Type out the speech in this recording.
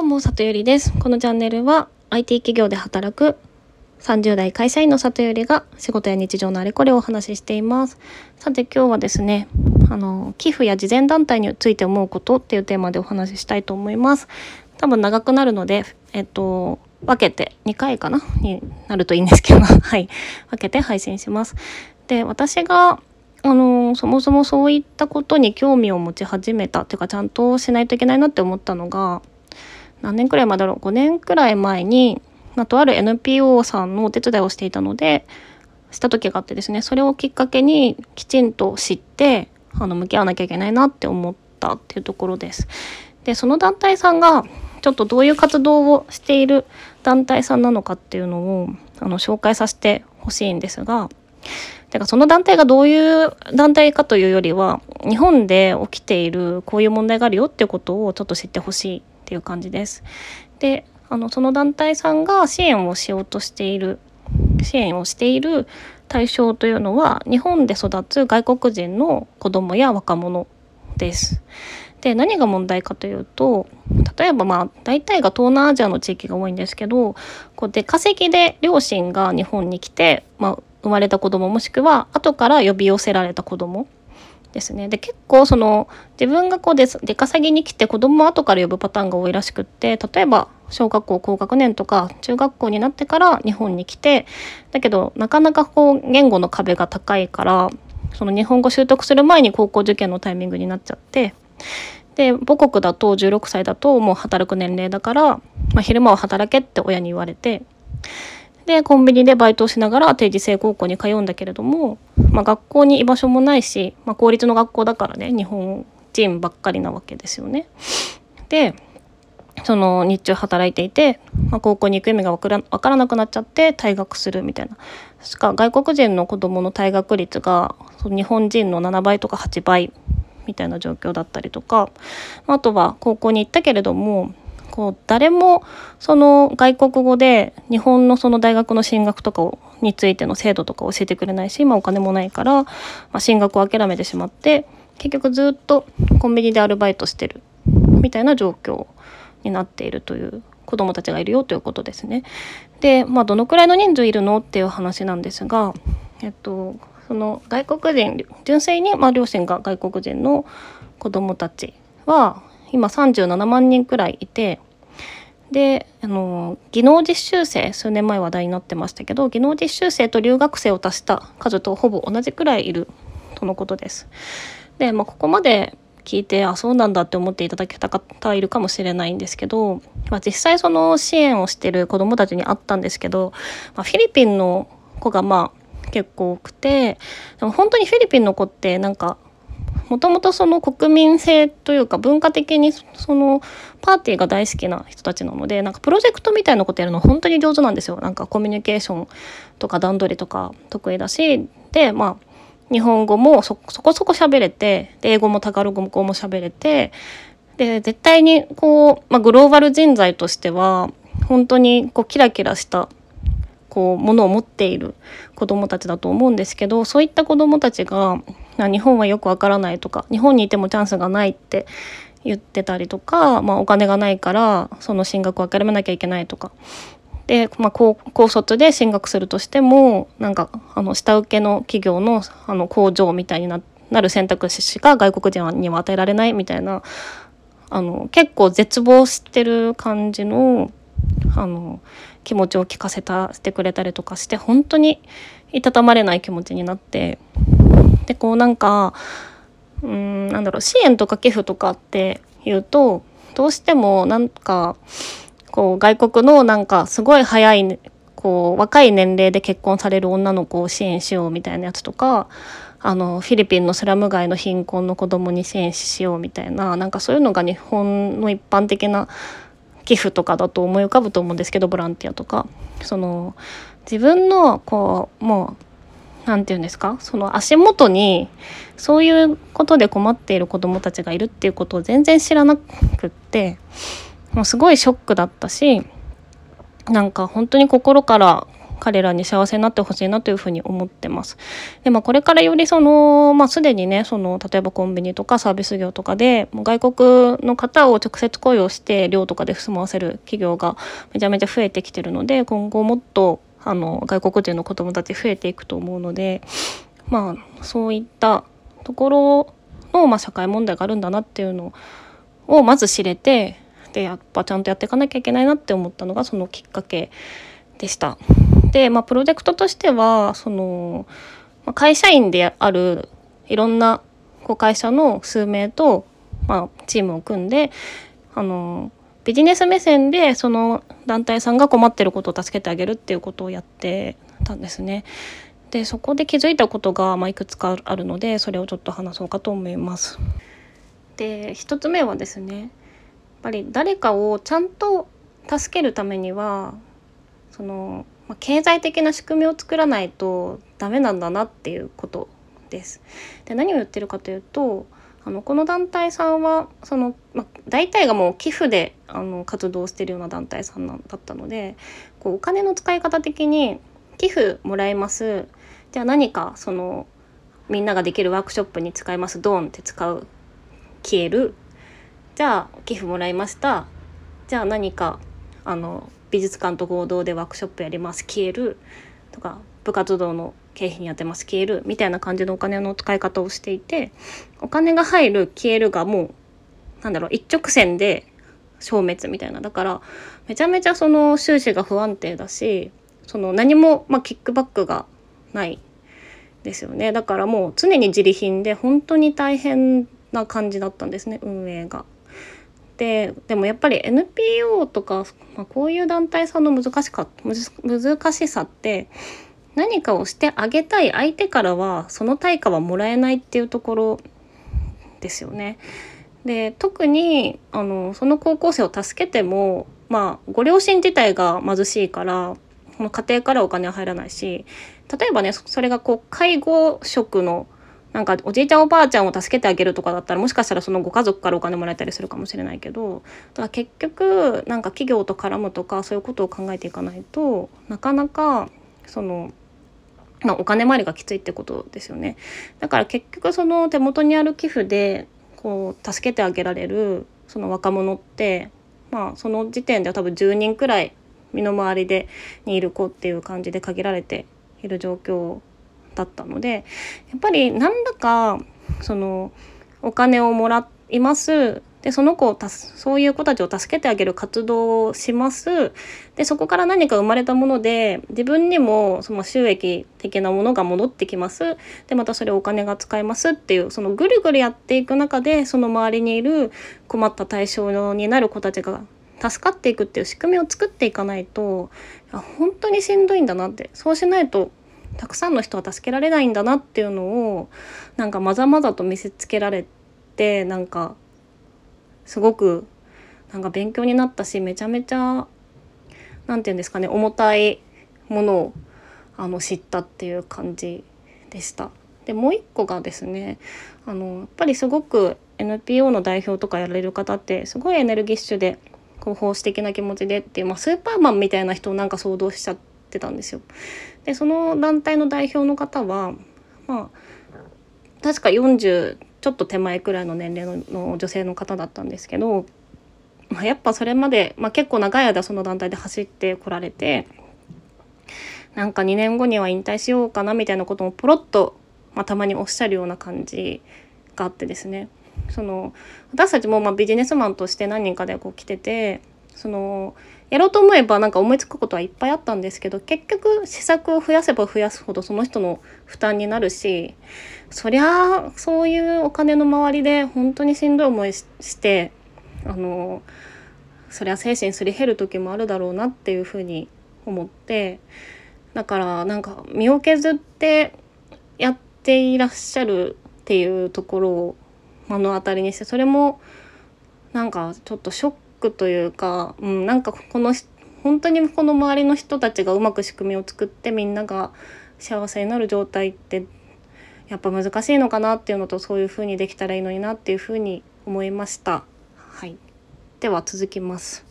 どうも、里よりです。このチャンネルは IT 企業で働く30代会社員の里よりが仕事や日常のあれこれをお話ししています。さて今日はですね、あの、寄付や慈善団体について思うことっていうテーマでお話ししたいと思います。多分長くなるので、えっと、分けて2回かな？になるといいんですけど、はい。分けて配信します。で、私があのそもそもそういったことに興味を持ち始めたっていうかちゃんとしないといけないなって思ったのが何年くらい前だろう？5年くらい前に、まあ、とある NPO さんのお手伝いをしていたのでした時があってですねそれをきっかけにきちんと知ってあの向き合わなきゃいけないなって思ったっていうところです。でその団体さんがちょっとどういう活動をしている団体さんなのかっていうのをあの紹介させてほしいんですがだからその団体がどういう団体かというよりは日本で起きているこういう問題があるよっていうことをちょっと知ってほしいっていう感じです。であのその団体さんが支援をしようとしている支援をしている対象というのは日本で育つ外国人の子どもや若者です。で何が問題かというと例えばまあ大体が東南アジアの地域が多いんですけどこう出稼ぎで両親が日本に来て、まあ、生まれた子供もしくは後から呼び寄せられた子供ですね。で結構その自分がこう出稼ぎに来て子供を後から呼ぶパターンが多いらしくって例えば小学校高学年とか中学校になってから日本に来てだけどなかなかこう言語の壁が高いからその日本語習得する前に高校受験のタイミングになっちゃってで母国だと16歳だともう働く年齢だから、まあ、昼間は働けって親に言われてでコンビニでバイトをしながら定時制高校に通うんだけれども、まあ、学校に居場所もないし、まあ、公立の学校だからね日本人ばっかりなわけですよね。でその日中働いていて、まあ、高校に行く意味が分から分からなくなっちゃって退学するみたいなしか外国人の子どもの退学率が日本人の7倍とか8倍みたいな状況だったりとかあとは高校に行ったけれどもこう誰もその外国語で日本のその大学の進学とかをについての制度とか教えてくれないし、まあ、お金もないから、まあ、進学を諦めてしまって結局ずっとコンビニでアルバイトしてるみたいな状況になっているという子どもたちがいるよということですね。で、まあ、どのくらいの人数いるのっていう話なんですが、えっと、その外国人純粋に、まあ、両親が外国人の子どもたちは今37万人くらいいてであの技能実習生数年前話題になってましたけど技能実習生と留学生を足した数とほぼ同じくらいいるとのことです。で、まあ、ここまで聞いてあそうなんだって思っていただけた方いるかもしれないんですけど、まあ、実際その支援をしてる子どもたちに会ったんですけど、まあ、フィリピンの子がまあ結構多くてでも本当にフィリピンの子ってなんかもともとその国民性というか文化的にそのパーティーが大好きな人たちなのでなんかプロジェクトみたいなことやるの本当に上手なんですよ。なんかコミュニケーションとか段取りとか得意だしでまあ日本語もそこそこ喋れて英語もタガログ語も喋れてで絶対にこう、まあ、グローバル人材としては本当にこうキラキラしたこうものを持っている子どもたちだと思うんですけどそういった子どもたちが日本はよくわからないとか日本にいてもチャンスがないって言ってたりとか、まあ、お金がないからその進学を諦めなきゃいけないとか。で、まあ、高高卒で進学するとしてもなんかあの下請けの企業のあの工場みたいになる選択肢しか外国人には与えられないみたいなあの結構絶望してる感じのあの気持ちを聞かせたしてくれたりとかして本当にいたたまれない気持ちになってでこうなんかうんなんだろう支援とか寄付とかっていうとどうしてもなんかこう外国のなんかすごい早いこう若い年齢で結婚される女の子を支援しようみたいなやつとかあのフィリピンのスラム街の貧困の子供に支援しようみたいななんかそういうのが日本の一般的な寄付とかだと思い浮かぶと思うんですけどボランティアとか。その自分のこうもう何て言うんですか？その足元にそういうことで困っている子どもたちがいるっていうことを全然知らなくってもうすごいショックだったしなんか本当に心から彼らに幸せになってほしいなというふうに思ってます。で、まあ、これからよりその、まあ、すでにね、その、例えばコンビニとかサービス業とかで、外国の方を直接雇用して寮とかで住まわせる企業がめちゃめちゃ増えてきてるので、今後もっと、あの、外国人の子供たち増えていくと思うので、まあ、そういったところの、まあ、社会問題があるんだなっていうのをまず知れて、で、やっぱちゃんとやっていかなきゃいけないなって思ったのがそのきっかけでした。で、まあ、プロジェクトとしてはその、まあ、会社員であるいろんなこう会社の数名と、まあ、チームを組んであのビジネス目線でその団体さんが困ってることを助けてあげるっていうことをやってたんですね。でそこで気づいたことが、まあ、いくつかあるのでそれをちょっと話そうかと思います。で1つ目はですねやっぱり誰かをちゃんと助けるためにはその、まあ、経済的な仕組みを作らないとダメなんだなっていうことです。で何を言ってるかというとあのこの団体さんはその、まあ、大体がもう寄付であの活動してるような団体さんだったのでこうお金の使い方的に寄付もらえます。じゃあ何かそのみんなができるワークショップに使います。ドンって使う消える。じゃあ寄付もらいました。じゃあ何かあの美術館と合同でワークショップやります。消える。とか部活動の経費に当てます。消えるみたいな感じのお金の使い方をしていてお金が入る消えるがもうなんだろう一直線で消滅みたいな。だからめちゃめちゃその収支が不安定だしその何も、まあ、キックバックがないですよね。だからもう常に自利品で本当に大変な感じだったんですね運営が。ででもやっぱり NPO とか、まあ、こういう団体さんの難しか難しさって何かをしてあげたい相手からはその対価はもらえないっていうところですよね。で特にあのその高校生を助けてもまあご両親自体が貧しいからその家庭からお金は入らないし例えばねそれがこう介護職のなんかおじいちゃんおばあちゃんを助けてあげるとかだったらもしかしたらそのご家族からお金もらえたりするかもしれないけどだから結局なんか企業と絡むとかそういうことを考えていかないとなかなかその、ま、お金回りがきついってことですよね。だから結局その手元にある寄付でこう助けてあげられるその若者ってまあその時点では多分10人くらい身の回りでにいる子っていう感じで限られている状況だったのでやっぱり何らかそのお金をもらいますでその子をたそういう子たちを助けてあげる活動をします。でそこから何か生まれたもので自分にもその収益的なものが戻ってきます。でまたそれお金が使えます。っていうそのぐるぐるやっていく中でその周りにいる困った対象になる子たちが助かっていくっていう仕組みを作っていかないと本当にしんどいんだなって。そうしないとたくさんの人は助けられないんだなっていうのをなんかまざまざと見せつけられてなんかすごくなんか勉強になったしめちゃめちゃ何て言うんですかね重たいものをあの知ったっていう感じでした。でもう一個がですねあのやっぱりすごく NPO の代表とかやられる方ってすごいエネルギッシュでこう奉仕的な気持ちでっていう、まあ、スーパーマンみたいな人をなんか想像しちゃってたんですよ。でその団体の代表の方はまあ確か40ちょっと手前くらいの年齢の女性の方だったんですけど、まあ、やっぱそれまで、まあ、結構長い間その団体で走ってこられてなんか2年後には引退しようかなみたいなこともポロッと、まあ、たまにおっしゃるような感じがあってですね。その私たちもまビジネスマンとして何人かでこう来ててそのやろうと思えばなんか思いつくことはいっぱいあったんですけど結局施策を増やせば増やすほどその人の負担になるしそりゃあそういうお金の周りで本当にしんどい思いしてあのそりゃ精神すり減る時もあるだろうなっていうふうに思ってだからなんか身を削ってやっていらっしゃるっていうところを目の当たりにしてそれもなんかちょっとショッククというか、うん、なんかこの本当にこの周りの人たちがうまく仕組みを作ってみんなが幸せになる状態ってやっぱ難しいのかなっていうのとそういう風にできたらいいのになっていう風に思いました。はい、では続きます。